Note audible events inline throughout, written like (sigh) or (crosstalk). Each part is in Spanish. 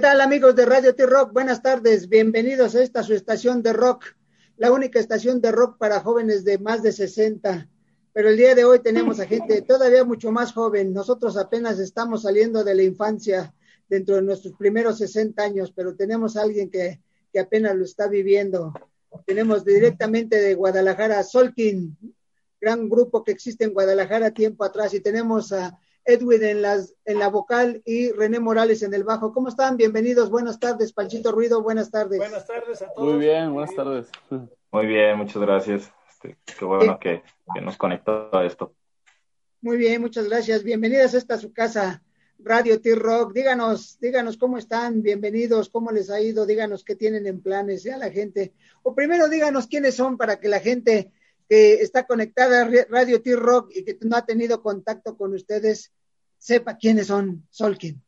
¿Qué tal amigos de Radio T-Rock? Buenas tardes, bienvenidos a esta su estación de rock, la única estación de rock para jóvenes de más de 60. Pero el día de hoy tenemos a gente todavía mucho más joven. Nosotros apenas estamos saliendo de la infancia dentro de nuestros primeros 60 años, pero tenemos a alguien que, que apenas lo está viviendo. Tenemos directamente de Guadalajara, Solkin, gran grupo que existe en Guadalajara tiempo atrás, y tenemos a Edwin en, las, en la vocal y René Morales en el bajo. ¿Cómo están? Bienvenidos, buenas tardes, Panchito Ruido, buenas tardes. Buenas tardes a todos. Muy bien, buenas tardes. Muy bien, muchas gracias. Este, qué bueno que, que, nos conectó a esto. Muy bien, muchas gracias. Bienvenidas a esta su casa, Radio T-Rock. Díganos, díganos cómo están, bienvenidos, cómo les ha ido, díganos qué tienen en planes ya la gente. O primero díganos quiénes son para que la gente que está conectada a Radio T-Rock y que no ha tenido contacto con ustedes, sepa quiénes son Solkin.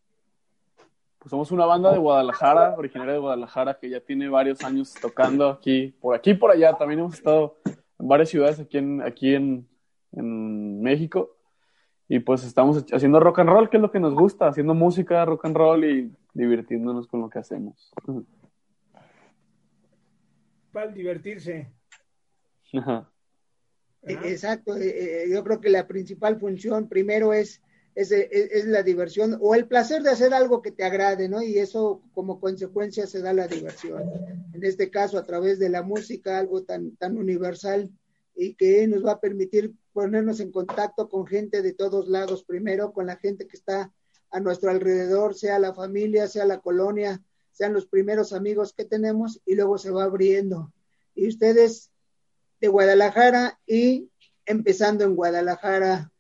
Pues somos una banda de Guadalajara, originaria de Guadalajara, que ya tiene varios años tocando aquí, por aquí y por allá. También hemos estado en varias ciudades aquí en, aquí en, en México. Y pues estamos haciendo rock and roll, que es lo que nos gusta, haciendo música, rock and roll y divirtiéndonos con lo que hacemos. Para divertirse. Ajá. Exacto, yo creo que la principal función primero es, es, es, la diversión o el placer de hacer algo que te agrade, ¿no? Y eso como consecuencia se da la diversión. En este caso, a través de la música, algo tan, tan universal y que nos va a permitir ponernos en contacto con gente de todos lados, primero con la gente que está a nuestro alrededor, sea la familia, sea la colonia, sean los primeros amigos que tenemos y luego se va abriendo. Y ustedes de Guadalajara y empezando en Guadalajara.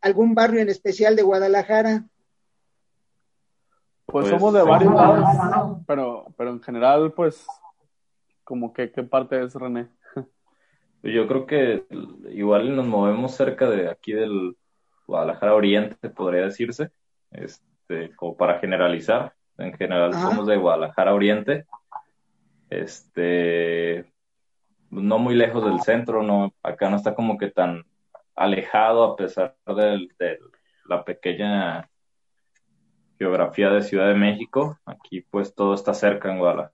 ¿Algún barrio en especial de Guadalajara? Pues, somos de varios lados, pero, pero en general, pues, como que, ¿qué parte es René? Yo creo que igual nos movemos cerca de aquí del Guadalajara Oriente, podría decirse, este, como para generalizar. En general somos de Guadalajara Oriente. Este, no muy lejos del centro, no, acá no está como que tan alejado a pesar de, la pequeña geografía de Ciudad de México. Aquí pues todo está cerca en Guadalajara,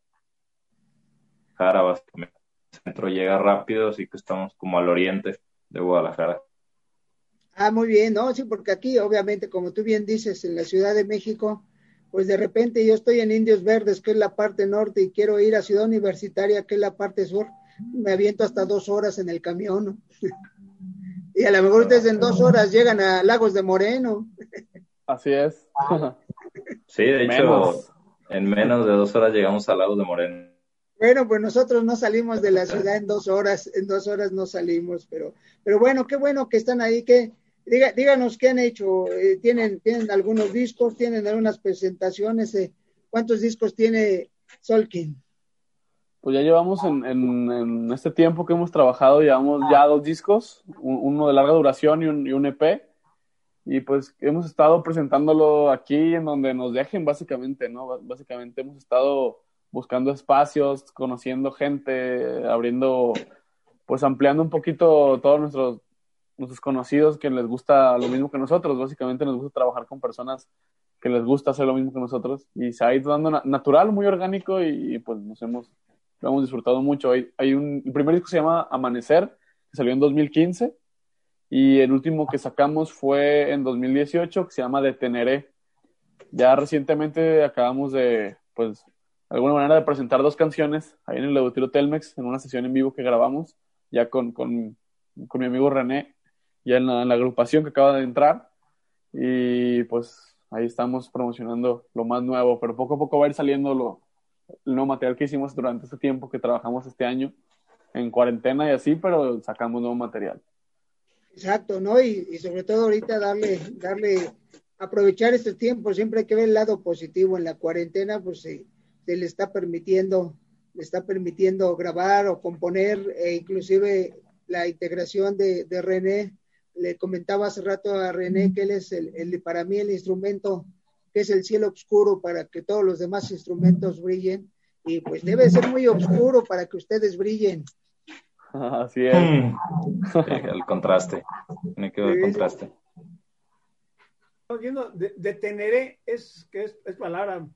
básicamente. El centro llega rápido, así que estamos como al oriente de Guadalajara. Ah, muy bien, ¿no? Sí, porque aquí obviamente, como tú bien dices, en la Ciudad de México, pues de repente yo estoy en Indios Verdes, que es la parte norte, y quiero ir a Ciudad Universitaria, que es la parte sur me aviento hasta dos horas en el camión. (laughs) y a lo mejor ustedes en dos horas llegan a Lagos de Moreno. Así es. (laughs) sí, de hecho, en menos de dos horas llegamos a Lagos de Moreno. Bueno, pues nosotros no salimos de la ciudad en dos horas, en dos horas no salimos, pero, pero bueno, qué bueno que están ahí, que diga, díganos qué han hecho, eh, tienen, tienen algunos discos, tienen algunas presentaciones, eh, ¿cuántos discos tiene Solkin? Pues ya llevamos en, en, este tiempo que hemos trabajado, llevamos ya dos discos, uno de larga duración y un, y un EP. Y pues hemos estado presentándolo aquí en donde nos dejen, básicamente, ¿no? Básicamente hemos estado buscando espacios, conociendo gente, abriendo, pues ampliando un poquito todos nuestros, nuestros conocidos que les gusta lo mismo que nosotros. Básicamente nos gusta trabajar con personas que les gusta hacer lo mismo que nosotros. Y se ha ido dando natural, muy orgánico y pues nos hemos lo hemos disfrutado mucho. Hay, hay un, el primer disco se llama Amanecer, que salió en 2015, y el último que sacamos fue en 2018, que se llama Deteneré. Ya recientemente acabamos de, pues, de alguna manera de presentar dos canciones ahí en el Auditorio Telmex, en una sesión en vivo que grabamos, ya con, con, con mi amigo René, ya en la, en la agrupación que acaba de entrar. Y pues ahí estamos promocionando lo más nuevo, pero poco a poco va a ir saliendo lo, el nuevo material que hicimos durante este tiempo que trabajamos este año en cuarentena y así, pero sacamos nuevo material. Exacto, ¿no? Y, y, sobre todo ahorita darle, darle, aprovechar este tiempo, siempre hay que ver el lado positivo en la cuarentena, pues se, se le está permitiendo, le está permitiendo grabar o componer, e inclusive la integración de, de René. Le comentaba hace rato a René que él es el, el para mí el instrumento que es el cielo oscuro para que todos los demás instrumentos brillen y pues debe ser muy oscuro para que ustedes brillen. (laughs) Así es. el contraste, me quedo el contraste. Viendo de, de teneré es que es, es, palabra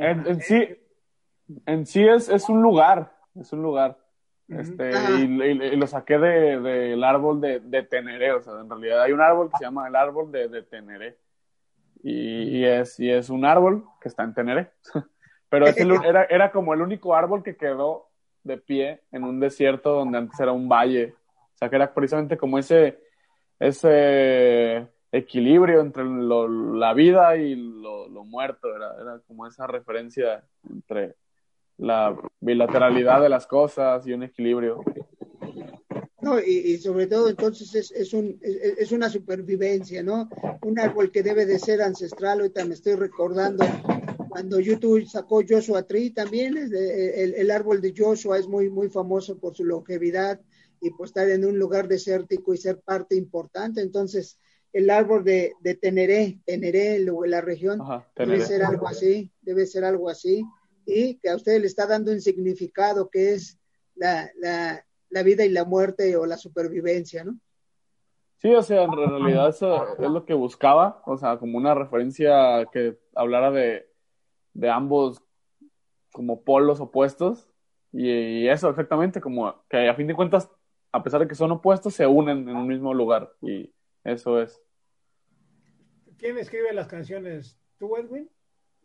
en, sí, en sí es, es un lugar, es un lugar. Este, y, lo saqué del de, árbol de, de Teneré, o sea, en realidad hay un árbol que se llama el árbol de, de Teneré. Y, es, y es un árbol que está en Teneré. (laughs) Pero era, era como el único árbol que quedó de pie en un desierto donde antes era un valle. O sea, que era precisamente como ese, ese equilibrio entre la vida y lo, muerto. Era, era como esa referencia entre la bilateralidad de las cosas y un equilibrio. No, y, sobre todo entonces es, es, un, es, una supervivencia, ¿no? Un árbol que debe de ser ancestral, ahorita me estoy recordando cuando YouTube sacó Joshua Tree también, el, el, árbol de Joshua es muy, muy famoso por su longevidad y por estar en un lugar desértico y ser parte importante, entonces el árbol de, de Teneré, Teneré, la región, debe ser algo así, debe ser algo así y que a usted le está dando un significado que es la, la, la vida y la muerte o la supervivencia, ¿no? Sí, o sea, en realidad eso es lo que buscaba, o sea, como una referencia que hablara de, de ambos como polos opuestos y, eso exactamente, como que a fin de cuentas, a pesar de que son opuestos, se unen en un mismo lugar y eso es. ¿Quién escribe las canciones? ¿Tú, Edwin?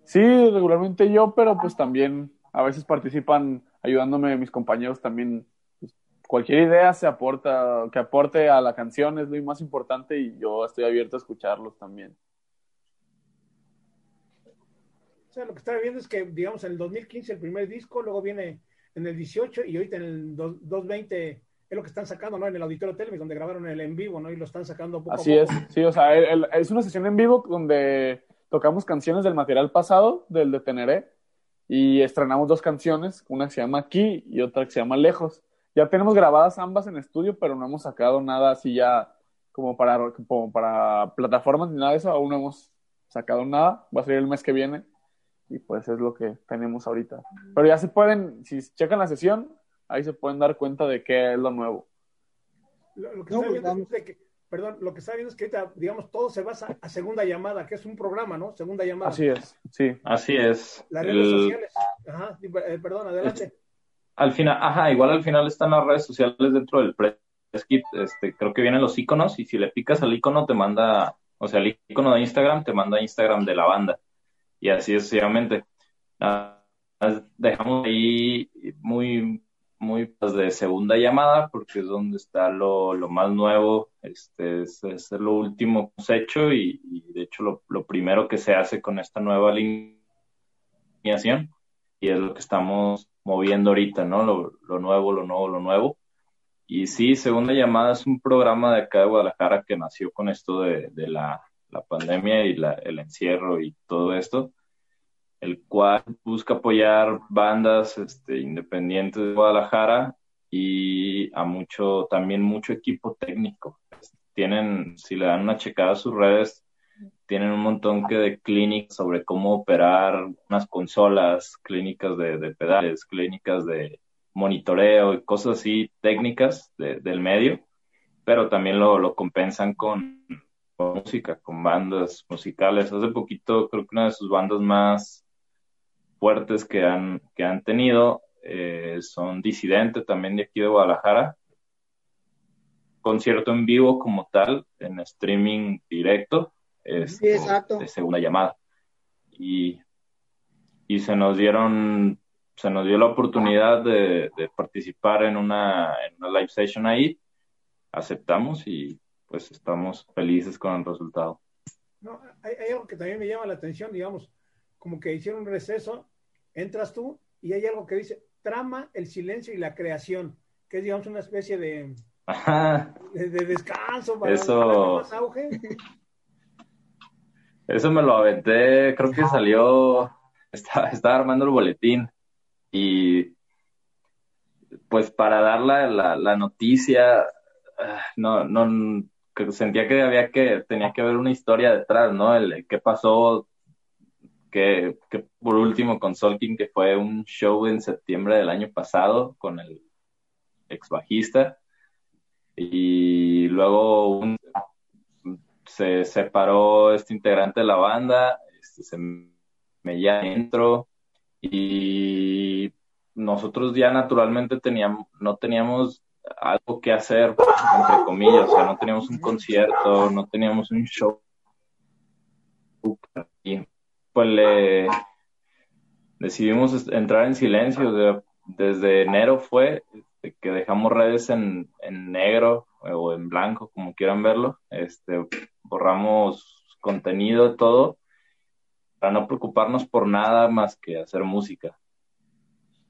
Sí, regularmente yo, pero pues también a veces participan ayudándome mis compañeros también. Cualquier idea se aporta, que aporte a la canción es lo más importante y yo estoy abierto a escucharlos también. O sea, lo que estaba viendo es que, digamos, en el 2015 el primer disco, luego viene en el 18 y ahorita en el 220 es lo que están sacando, ¿no? En el Auditorio Televis, donde grabaron el en vivo, ¿no? Y lo están sacando poco Así a poco. es, sí, o sea, es una sesión en vivo donde tocamos canciones del material pasado, del de Teneré, y estrenamos dos canciones, una que se llama Aquí y otra que se llama Lejos. Ya tenemos grabadas ambas en estudio, pero no hemos sacado nada así ya como para, como para plataformas ni nada de eso, aún no hemos sacado nada, va a salir el mes que viene y pues es lo que tenemos ahorita. Pero ya se pueden, si checan la sesión, ahí se pueden dar cuenta de qué es lo nuevo. Lo, que no, pues es que perdón, lo que está viendo es que ahorita, digamos, todo se basa a segunda llamada, que es un programa, ¿no? Segunda llamada. Así es, sí. Así es. Las redes sociales. Ajá, eh, perdón, adelante. Al final, ajá, igual al final están las redes sociales dentro del press kit, este, creo que vienen los iconos y si le picas al icono te manda, o sea, el icono de Instagram te manda Instagram de la banda y así sucesivamente. dejamos ahí muy muy pues, de segunda llamada, porque es donde está lo, lo más nuevo, este es, lo último que hemos hecho y, de hecho lo, lo, primero que se hace con esta nueva alineación y es lo que estamos moviendo ahorita, ¿no? Lo, lo nuevo, lo nuevo, lo nuevo. Y sí, Segunda Llamada es un programa de acá de Guadalajara que nació con esto de, de la, la, pandemia y la, el encierro y todo esto el cual busca apoyar bandas este, independientes de Guadalajara y a mucho, también mucho equipo técnico. Tienen, si le dan una checada a sus redes, tienen un montón que de clínicas sobre cómo operar unas consolas, clínicas de, pedales, clínicas de monitoreo y cosas así técnicas del medio, pero también lo, lo compensan con, con, música, con bandas musicales. Hace poquito creo que una de sus bandas más fuertes que han, que han tenido. Eh, son disidentes también de aquí de Guadalajara. Concierto en vivo como tal, en streaming directo, es de segunda llamada. Y, y se nos dieron, se nos dio la oportunidad de, participar en una, en una live session ahí. Aceptamos y pues estamos felices con el resultado. No, hay, hay, algo que también me llama la atención, digamos, como que hicieron un receso entras tú y hay algo que dice trama, el silencio y la creación, que es, digamos, una especie de, de, descanso para Eso... más auge. Eso me lo aventé, creo que salió, estaba, estaba armando el boletín y pues para dar la, la, noticia, ah, no, no, sentía que había que, tenía que haber una historia detrás, ¿no? El, qué pasó que, por último con Solkin, que fue un show en septiembre del año pasado con el ex bajista. Y luego se separó este integrante de la banda, este, se me ya entro y nosotros ya naturalmente teníamos, no teníamos algo que hacer, entre comillas, o sea, no teníamos un concierto, no teníamos un show. Y pues le decidimos entrar en silencio. desde enero fue este, que dejamos redes en, en negro o en blanco, como quieran verlo. Este, borramos contenido, todo, para no preocuparnos por nada más que hacer música.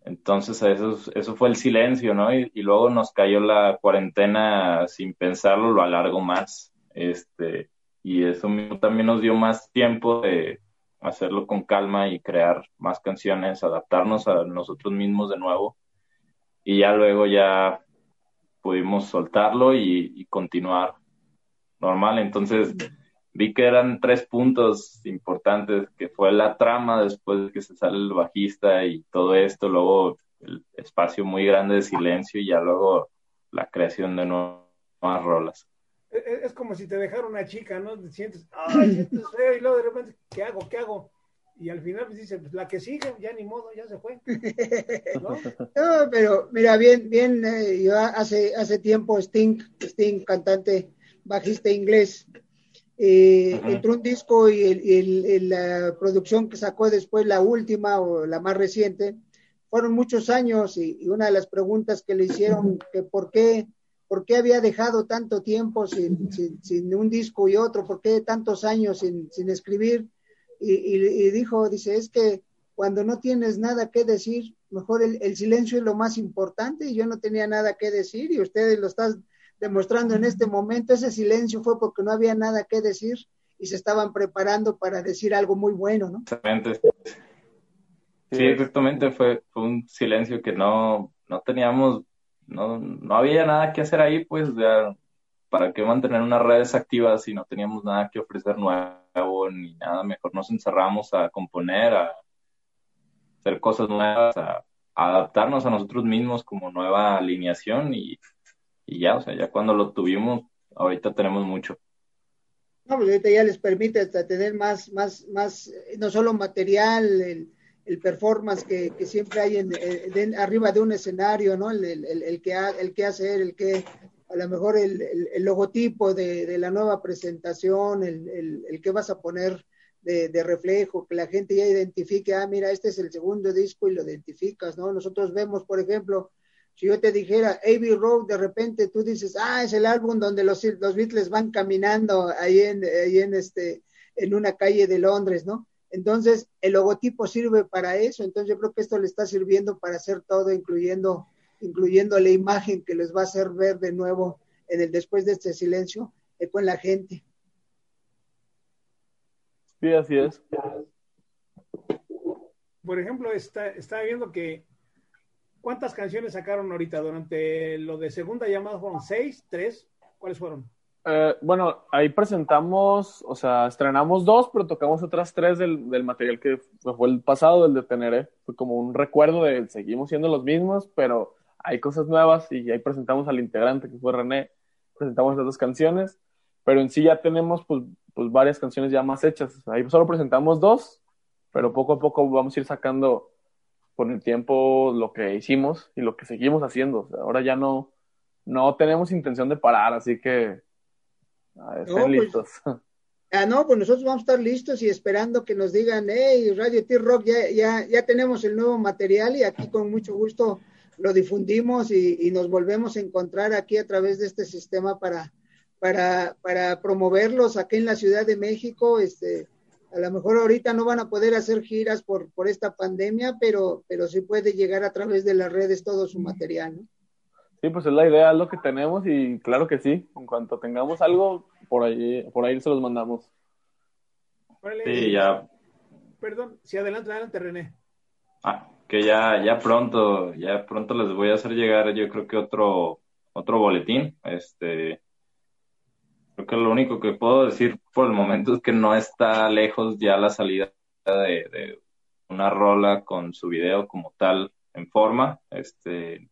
Entonces eso, eso fue el silencio, ¿no? Y, luego nos cayó la cuarentena sin pensarlo, lo alargó más. Este, y eso también nos dio más tiempo de hacerlo con calma y crear más canciones, adaptarnos a nosotros mismos de nuevo. Y ya luego ya pudimos soltarlo y continuar normal. Entonces vi que eran tres puntos importantes, que fue la trama después de que se sale el bajista y todo esto, luego el espacio muy grande de silencio y ya luego la creación de nuevas rolas. E, e, es como si te dejara una chica, ¿no? Te sientes, ay, sientes feo, y luego de repente, ¿qué hago? ¿Qué hago? Y al final pues dice, pues la que sigue, ya ni modo, ya se fue. ¿No? (laughs) no pero mira, bien, bien, eh, yo hace, hace tiempo Sting, Sting, cantante, bajista inglés, eh, entró un disco y, la producción que sacó después, la última o la más reciente, fueron muchos años y, una de las preguntas que le hicieron, que por qué, por qué había dejado tanto tiempo sin, sin, un disco y otro, por qué tantos años sin, sin escribir, y, dijo, dice, es que cuando no tienes nada que decir, mejor el, el, silencio es lo más importante y yo no tenía nada que decir y ustedes lo están demostrando en este momento, ese silencio fue porque no había nada que decir y se estaban preparando para decir algo muy bueno, ¿no? Exactamente. Sí, exactamente, fue, fue un silencio que no, no teníamos, no, no había nada que hacer ahí, pues, ya, ¿para qué mantener unas redes activas si no teníamos nada que ofrecer nuevo ni nada? Mejor nos encerramos a componer, a hacer cosas nuevas, a adaptarnos a nosotros mismos como nueva alineación y y ya, o sea, ya cuando lo tuvimos, ahorita tenemos mucho. No, pues ahorita ya les permite hasta tener más, más, más, no solo material, el, el performance que, que, siempre hay en, arriba de un escenario, ¿no? El, el, el, que, el que hacer, el que, a lo mejor el, logotipo de, de, la nueva presentación, el, que vas a poner de, reflejo, que la gente ya identifique, ah, mira, este es el segundo disco y lo identificas, ¿no? Nosotros vemos, por ejemplo, si yo te dijera Abbey Road, de repente tú dices, ah, es el álbum donde los, los Beatles van caminando ahí en, ahí en, este, en una calle de Londres, ¿no? Entonces, el logotipo sirve para eso, entonces yo creo que esto le está sirviendo para hacer todo, incluyendo, incluyendo la imagen que les va a hacer ver de nuevo en el después de este silencio eh, con la gente. Sí, así es. Por ejemplo, está, estaba viendo que ¿Cuántas canciones sacaron ahorita durante lo de segunda llamada? ¿Fueron seis? ¿Tres? ¿Cuáles fueron? Eh, bueno, ahí presentamos, o sea, estrenamos dos, pero tocamos otras tres del, del material que fue el pasado, del de Teneré. Fue como un recuerdo de seguimos siendo los mismos, pero hay cosas nuevas y ahí presentamos al integrante que fue René, presentamos las dos canciones, pero en sí ya tenemos pues, pues varias canciones ya más hechas. Ahí solo presentamos dos, pero poco a poco vamos a ir sacando con el tiempo lo que hicimos y lo que seguimos haciendo. ahora ya no, no tenemos intención de parar, así que estén pues, listos. (laughs) ah, no, pues nosotros vamos a estar listos y esperando que nos digan, hey, Radio T-Rock, ya, ya, ya tenemos el nuevo material y aquí con mucho gusto lo difundimos y, y, nos volvemos a encontrar aquí a través de este sistema para, para, para promoverlos aquí en la Ciudad de México, este, a lo mejor ahorita no van a poder hacer giras por, por esta pandemia, pero, pero sí puede llegar a través de las redes todo su material, ¿no? Sí, pues es la idea, es lo que tenemos y claro que sí, en cuanto tengamos algo, por ahí, por ahí se los mandamos. sí, ya. Perdón, sí, adelante, adelante, René. Ah, que ya, ya pronto, ya pronto les voy a hacer llegar, yo creo que otro, otro boletín, este, Creo que lo único que puedo decir por el momento es que no está lejos ya la salida de, una rola con su video como tal en forma, este,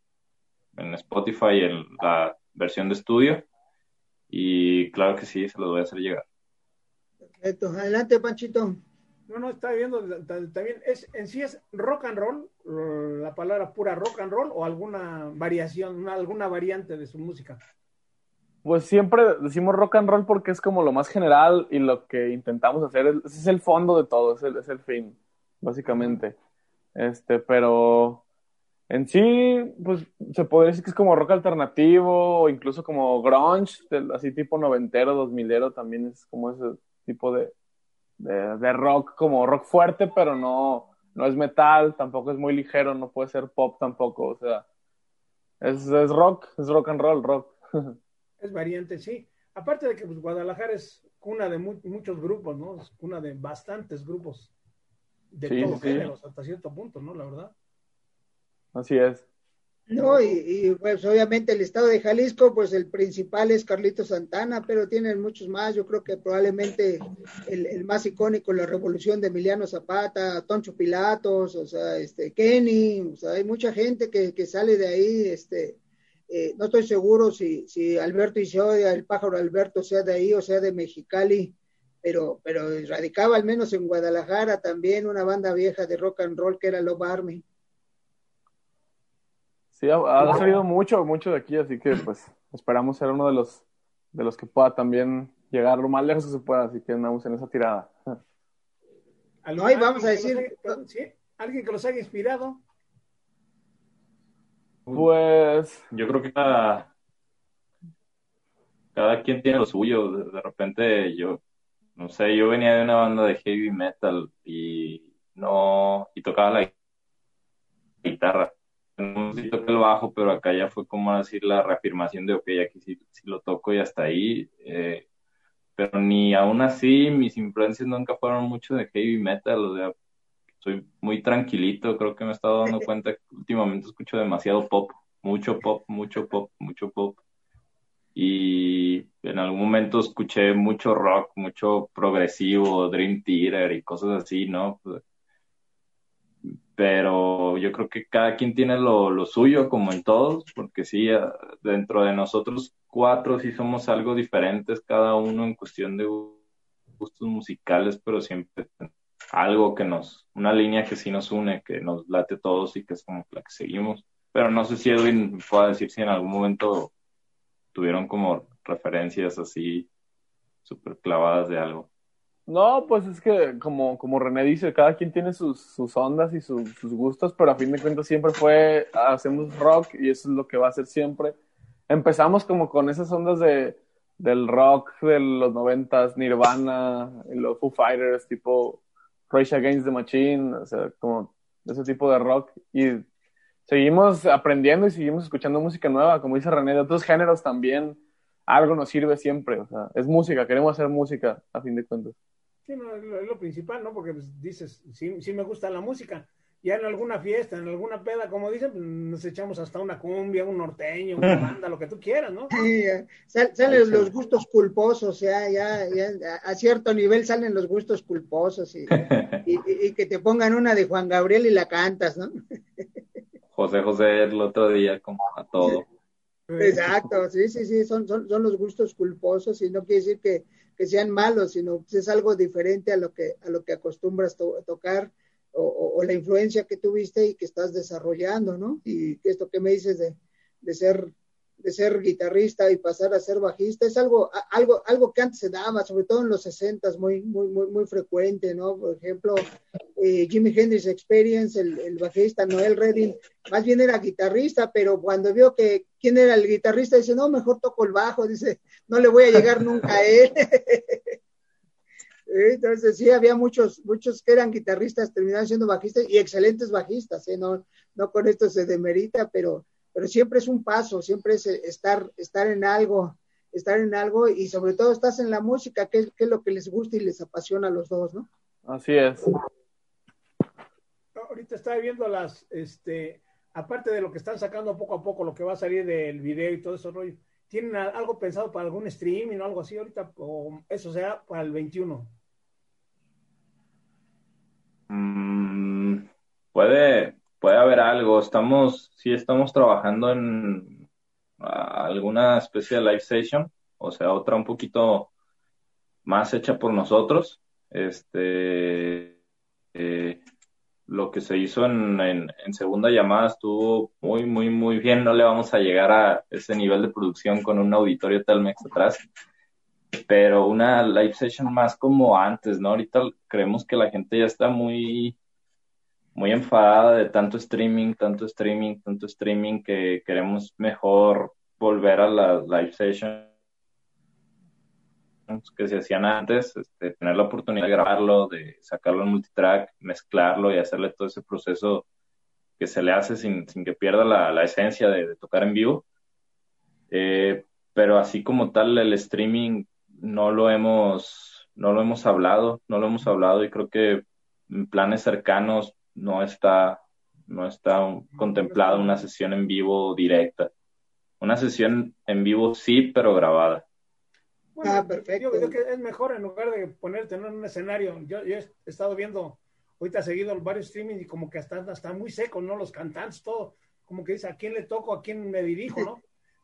en Spotify en la versión de estudio. Y claro que sí, se los voy a hacer llegar. Perfecto. Adelante, Panchito. No, no, está viendo también, es, en sí es rock and roll, la palabra pura rock and roll o alguna variación, alguna variante de su música. Pues siempre decimos rock and roll porque es como lo más general y lo que intentamos hacer, es el fondo de todo, es el, es el fin, básicamente. Este, pero en sí, pues se podría decir que es como rock alternativo o incluso como grunge, así tipo noventero, dos milero, también es como ese tipo de, de, rock, como rock fuerte, pero no, no es metal, tampoco es muy ligero, no puede ser pop tampoco, o sea, es, es rock, es rock and roll, rock. (laughs) Es variante, sí. Aparte de que pues, Guadalajara es cuna de muchos grupos, ¿no? Es cuna de bastantes grupos de todos géneros hasta cierto punto, ¿no? La verdad. Así es. No, y, pues obviamente el estado de Jalisco, pues el principal es Carlito Santana, pero tienen muchos más. Yo creo que probablemente el, más icónico, la revolución de Emiliano Zapata, Toncho Pilatos, o sea, este, Kenny, o sea, hay mucha gente que, que sale de ahí, este, eh, no estoy seguro si, si Alberto Isoya, el pájaro Alberto, sea de ahí o sea de Mexicali, pero, pero radicaba al menos en Guadalajara también una banda vieja de rock and roll que era Love Army. Sí, ha, salido mucho, mucho de aquí, así que pues esperamos ser uno de los de los que pueda también llegar lo más lejos que se pueda, así que andamos en esa tirada. (laughs) No, y vamos a decir, alguien que los haya inspirado. Pues yo creo que cada, cada quien tiene lo suyo. De, repente yo, no sé, yo venía de una banda de heavy metal y no, y tocaba la guitarra no sí toqué el bajo, pero acá ya fue como decir la reafirmación de, ok, aquí sí, lo toco y hasta ahí. Eh, pero ni aún así mis influencias nunca fueron mucho de heavy metal, o sea, soy muy tranquilito, creo que me he estado dando (laughs) cuenta que últimamente escucho demasiado pop, mucho pop, mucho pop, mucho pop. Y en algún momento escuché mucho rock, mucho progresivo, Dream Theater y cosas así, ¿no? Pero yo creo que cada quien tiene lo, suyo, como en todos, porque sí, dentro de nosotros cuatro sí somos algo diferentes, cada uno en cuestión de gustos musicales, pero siempre algo que nos, una línea que sí nos une, que nos late todos y que es como la que seguimos. Pero no sé si Edwin pueda decir si en algún momento tuvieron como referencias así súper clavadas de algo. No, pues es que como, como René dice, cada quien tiene sus, sus ondas y sus gustos, pero a fin de cuentas siempre fue, hacemos rock y eso es lo que va a ser siempre. Empezamos como con esas ondas de, del rock de los noventas, Nirvana, los Foo Fighters, tipo Rage Against the Machine, o sea, como ese tipo de rock y seguimos aprendiendo y seguimos escuchando música nueva, como dice René, de otros géneros también, algo nos sirve siempre, o sea, es música, queremos hacer música a fin de cuentas. Sí, no, es lo, principal, ¿no? Porque pues, dices, sí, sí me gusta la música. Ya en alguna fiesta, en alguna peda, como dicen, pues, nos echamos hasta una cumbia, un norteño, una banda, lo que tú quieras, ¿no? Sí, salen los gustos culposos, ya, ya, ya, a cierto nivel salen los gustos culposos (laughs) y, y, que te pongan una de Juan Gabriel y la cantas, ¿no? José José el otro día, como a todo. Exacto, sí, sí, sí, son, son, son los gustos culposos y no quiere decir que, que sean malos, sino que es algo diferente a lo que, a lo que acostumbras a tocar o, la influencia que tuviste y que estás desarrollando, ¿no? Y esto que me dices de, de ser de ser guitarrista y pasar a ser bajista es algo algo algo que antes se daba sobre todo en los 60 muy muy muy muy frecuente no por ejemplo eh, Jimi Hendrix Experience el, el, bajista Noel Redding más bien era guitarrista pero cuando vio que quién era el guitarrista dice no mejor toco el bajo dice no le voy a llegar nunca a él (laughs) entonces sí había muchos muchos que eran guitarristas terminaron siendo bajistas y excelentes bajistas ¿eh? no no con esto se demerita pero pero siempre es un paso, siempre es eh, estar, estar en algo, estar en algo y sobre todo estás en la música, que es, que es lo que les gusta y les apasiona a los dos, ¿no? Así es. Ahorita estaba viendo las, este, aparte de lo que están sacando poco a poco, lo que va a salir del video y todo eso, ¿tienen algo pensado para algún streaming o algo así ahorita? ¿O eso sea para el 21? Mm, puede, puede haber algo. Estamos, sí estamos trabajando en alguna especie de live session, o sea, otra un poquito más hecha por nosotros. Este, Eh, lo que se hizo en, en, segunda llamada estuvo muy, muy, muy bien. No le vamos a llegar a ese nivel de producción con un auditorio Telmex atrás, pero una live session más como antes, ¿no? Ahorita creemos que la gente ya está muy, muy enfadada de tanto streaming, tanto streaming, tanto streaming, que queremos mejor volver a las live sessions que se hacían antes, este, tener la oportunidad de grabarlo, de sacarlo en multitrack, mezclarlo y hacerle todo ese proceso que se le hace sin, sin que pierda la, esencia de, tocar en vivo. Eh, pero así como tal, el streaming no lo hemos, no lo hemos hablado, no lo hemos hablado y creo que en planes cercanos no está, no está contemplada una sesión en vivo directa. Una sesión en vivo sí, pero grabada ah, perfecto. Yo creo que es mejor en lugar de ponerte en un escenario. Yo, he estado viendo, ahorita seguido varios streaming y como que están hasta muy secos, ¿no? Los cantantes, todo. Como que dice, ¿a quién le toco? ¿A quién me dirijo, no?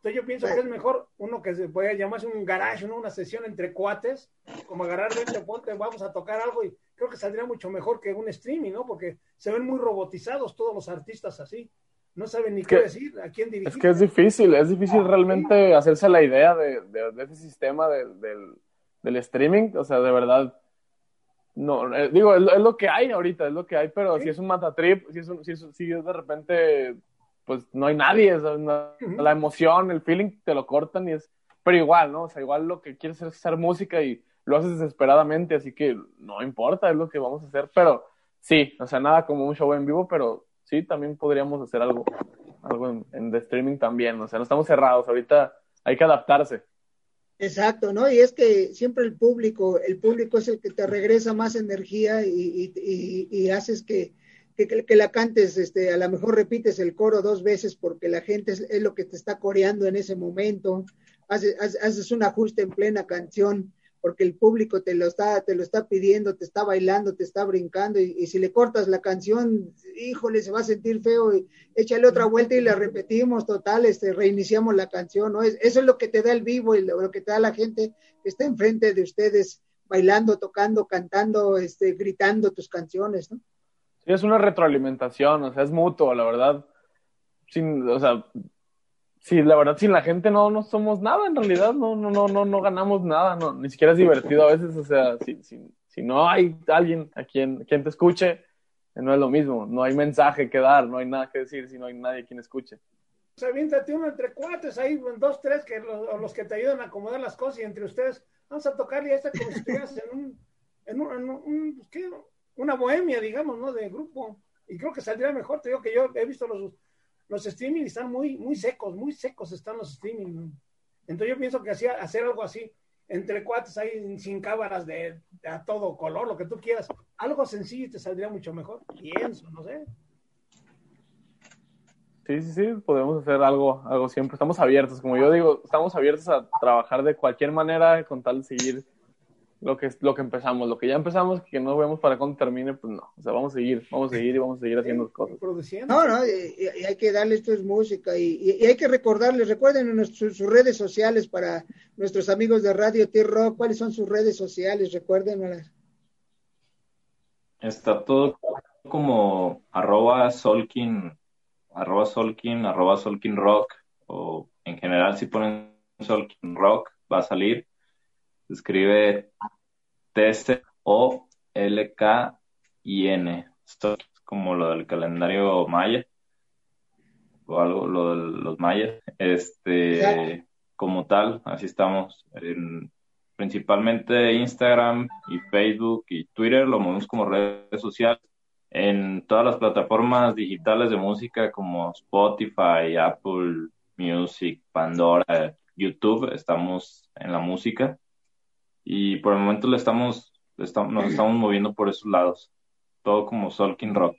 Entonces yo pienso que es mejor uno que se puede llamarse un garage, ¿no? Una sesión entre cuates, como agarrar de este ponte, vamos a tocar algo y creo que saldría mucho mejor que un streaming, ¿no? Porque se ven muy robotizados todos los artistas así no saben ni qué decir, a quién dirigir. Es que es difícil, es difícil realmente hacerse la idea de, ese sistema del, streaming, o sea, de verdad, no, eh, digo, es, lo que hay ahorita, es lo que hay, pero si es un matatrip, si es, si, es, si es de repente, pues no hay nadie, la emoción, el feeling te lo cortan y es, pero igual, ¿no? O sea, igual lo que quieres es hacer música y lo haces desesperadamente, así que no importa, es lo que vamos a hacer, pero sí, o sea, nada como un show en vivo, pero sí, también podríamos hacer algo, algo en, en de streaming también. O sea, no estamos cerrados. Ahorita hay que adaptarse. Exacto, ¿no? Y es que siempre el público, el público es el que te regresa más energía y, y, y, haces que, que, que, la cantes, este, a lo mejor repites el coro dos veces porque la gente es, es lo que te está coreando en ese momento, haces, haces un ajuste en plena canción porque el público te lo está, te lo está pidiendo, te está bailando, te está brincando, y, si le cortas la canción, híjole, se va a sentir feo, y échale otra vuelta y la repetimos, total, este, reiniciamos la canción, ¿no? eso es lo que te da el vivo y lo, que te da la gente que está enfrente de ustedes, bailando, tocando, cantando, este, gritando tus canciones, ¿no? Es una retroalimentación, o sea, es mutuo, la verdad. Sin, o sea, Sí, la verdad, sin la gente no, no somos nada, en realidad, no, no, no, no, no ganamos nada, no, ni siquiera es divertido a veces, o sea, si, si, si no hay alguien a quien, quien te escuche, no es lo mismo, no hay mensaje que dar, no hay nada que decir si no hay nadie quien escuche. O sea, viéntate uno entre cuates ahí, dos, tres, que los, los que te ayudan a acomodar las cosas y entre ustedes, vamos a tocarle a esta como si estuvieras en un, en un, en un ¿qué? Una bohemia, digamos, ¿no? De grupo. Y creo que saldría mejor, te digo que yo he visto los, los streaming están muy, muy secos, muy secos están los streaming. Entonces yo pienso que hacía, hacer algo así, entre cuates ahí sin cámaras de, a todo color, lo que tú quieras, algo sencillo y te saldría mucho mejor. Pienso, no sé. Sí, sí, sí, podemos hacer algo, algo siempre. Estamos abiertos, como yo digo, estamos abiertos a trabajar de cualquier manera con tal de seguir lo que, lo que empezamos, lo que ya empezamos, que no vemos para cuando termine, pues no, o sea, vamos a seguir, vamos a seguir y vamos a seguir haciendo cosas. No, no, y, hay que darle esto es música y, hay que recordarles, recuerden en sus redes sociales para nuestros amigos de Radio T-Rock, ¿cuáles son sus redes sociales? Recuérdenlas. Está todo como arroba solkin, arroba solkin, arroba solkin rock, o en general si ponen solkin rock va a salir escribe T-C-O-L-K-I-N. Esto es como lo del calendario maya o algo, lo de los mayas. Este, como tal, así estamos. En, principalmente Instagram y Facebook y Twitter, lo movemos como redes sociales. En todas las plataformas digitales de música como Spotify, Apple Music, Pandora, YouTube, estamos en la música y por el momento le estamos, estamos, nos estamos moviendo por esos lados, todo como Solkin Rock.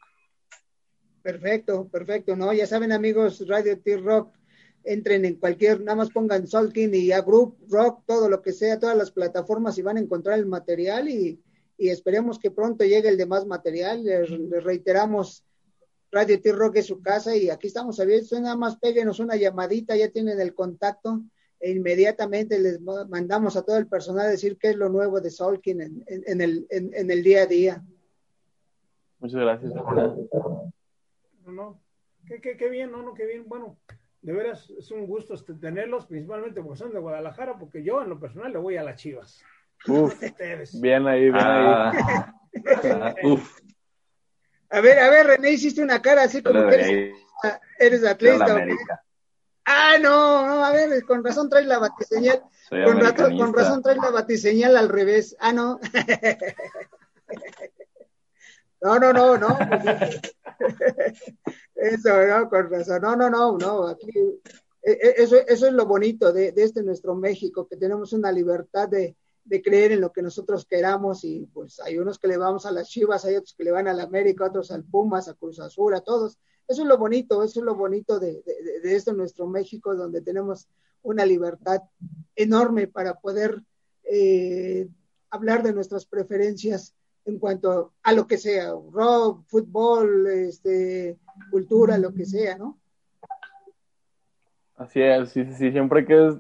Perfecto, perfecto, ¿no? Ya saben amigos, Radio T-Rock, entren en cualquier, nada más pongan Solkin y a Group, Rock, todo lo que sea, todas las plataformas y van a encontrar el material y, y esperemos que pronto llegue el demás material. Les, reiteramos, Radio T-Rock es su casa y aquí estamos abiertos, nada más péguenos una llamadita, ya tienen el contacto e inmediatamente les mandamos a todo el personal a decir qué es lo nuevo de Solkin en, el, en, el día a día. Muchas gracias. No, no. Qué, qué, qué bien, no, no, qué bien. Bueno, de veras es un gusto este, tenerlos, principalmente porque son de Guadalajara, porque yo en lo personal le voy a las chivas. Uf, bien ahí, bien Ah, ahí. ah, uf, A ver, a ver, René, hiciste una cara así como que eres, eres atleta. la ¿o qué? América. Ah, no, no, a ver, con razón traes la batiseñal. Con, rato- con razón traes la batiseñal al revés. Ah, no. No, no, no, no. Eso, no, con razón. No, no, no, no. Aquí, eh, eh, eso, eso es lo bonito de, de este nuestro México, que tenemos una libertad de, de creer en lo que nosotros queramos y pues hay unos que le vamos a las Chivas, hay otros que le van a la América, otros al Pumas, a Cruz Azul, a todos. Eso es lo bonito, eso es lo bonito de, de, de- de este nuestro México, donde tenemos una libertad enorme para poder eh, hablar de nuestras preferencias en cuanto a lo que sea, rock, fútbol, este, cultura, lo que sea, ¿no? Así es, sí, sí, siempre que es,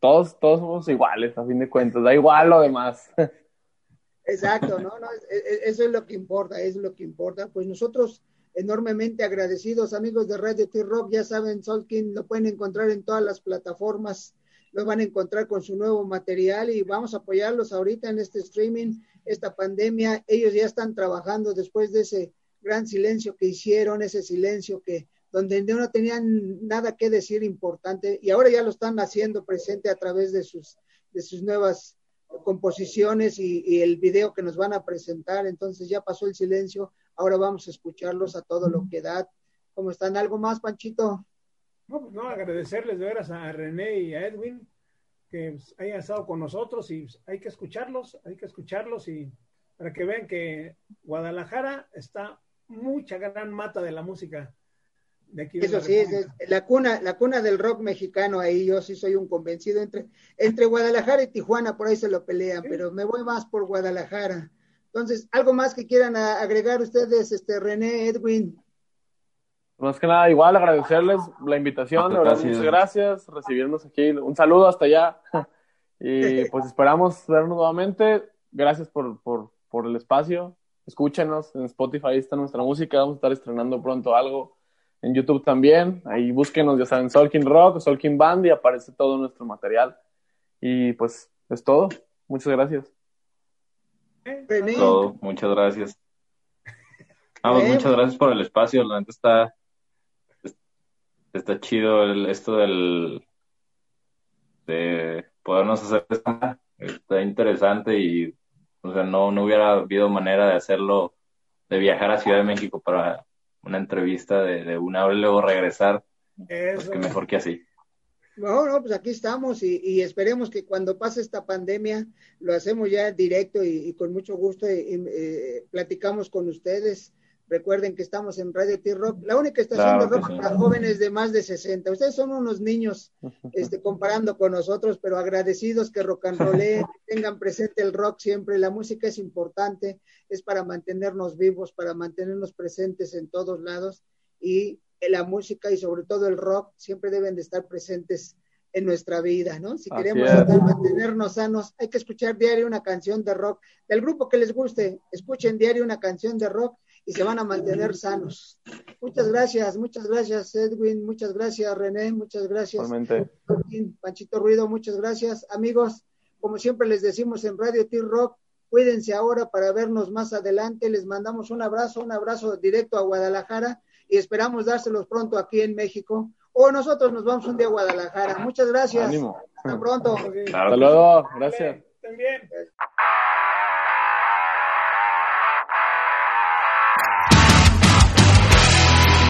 todos, todos somos iguales, a fin de cuentas, da igual lo demás. (laughs) Exacto, ¿no? no es- es- eso es lo que importa, es lo que importa. Pues nosotros enormemente agradecidos, amigos de Radio T-Rock, ya saben, Solkin lo pueden encontrar en todas las plataformas, lo van a encontrar con su nuevo material y vamos a apoyarlos ahorita en este streaming, esta pandemia. Ellos ya están trabajando después de ese gran silencio que hicieron, ese silencio que donde no tenían nada que decir importante y ahora ya lo están haciendo presente a través de sus de sus nuevas composiciones y, y, el video que nos van a presentar. Entonces ya pasó el silencio, ahora vamos a escucharlos a todo lo que da. ¿Cómo están? ¿Algo más, Panchito? No, pues no, agradecerles de veras a René y a Edwin que pues, hayan estado con nosotros y pues, hay que escucharlos, hay que escucharlos y para que vean que Guadalajara está mucha gran mata de la música de aquí. De Eso la sí, es, es la cuna, la cuna del rock mexicano ahí, yo sí soy un convencido entre, entre Guadalajara y Tijuana, por ahí se lo pelean, sí. pero me voy más por Guadalajara. Entonces, ¿algo más que quieran agregar ustedes, este René, Edwin? Más que nada, igual agradecerles la invitación, gracias. muchas gracias, recibirnos aquí, un saludo hasta allá. (laughs) Y pues esperamos vernos nuevamente, gracias por, por, por el espacio, escúchenos, en Spotify está nuestra música, vamos a estar estrenando pronto algo, en YouTube también, ahí búsquenos, ya saben, Solkin Rock, Solkin Band y aparece todo nuestro material. Y pues es todo, muchas gracias. Todo, muchas gracias. Ah, pues muchas gracias por el espacio, la neta está está chido el, esto del de podernos hacer está interesante y o sea no no hubiera habido manera de hacerlo de viajar a Ciudad de México para una entrevista de, de una hora y luego regresar. Pues que mejor que así no, no, pues aquí estamos y, y, esperemos que cuando pase esta pandemia lo hacemos ya directo y, y con mucho gusto y, eh, platicamos con ustedes. Recuerden que estamos en Radio T-Rock, la única estación claro de rock sí. para jóvenes de más de 60. Ustedes son unos niños este, comparando con nosotros, pero agradecidos que rock and roll, (laughs) tengan presente el rock siempre. La música es importante, es para mantenernos vivos, para mantenernos presentes en todos lados y la música y sobre todo el rock siempre deben de estar presentes en nuestra vida, ¿no? Si queremos mantenernos sanos, hay que escuchar diario una canción de rock. Del grupo que les guste, escuchen diario una canción de rock y se van a mantener sanos. Muchas gracias, muchas gracias Edwin, muchas gracias René, muchas gracias Martín, Panchito Ruido, muchas gracias. Amigos, como siempre les decimos en Radio T-Rock, cuídense ahora para vernos más adelante. Les mandamos un abrazo, un abrazo directo a Guadalajara y esperamos dárselos pronto aquí en México. O nosotros nos vamos un día a Guadalajara. Muchas gracias. Ánimo. Hasta pronto. Claro. Hasta luego. Gracias. También.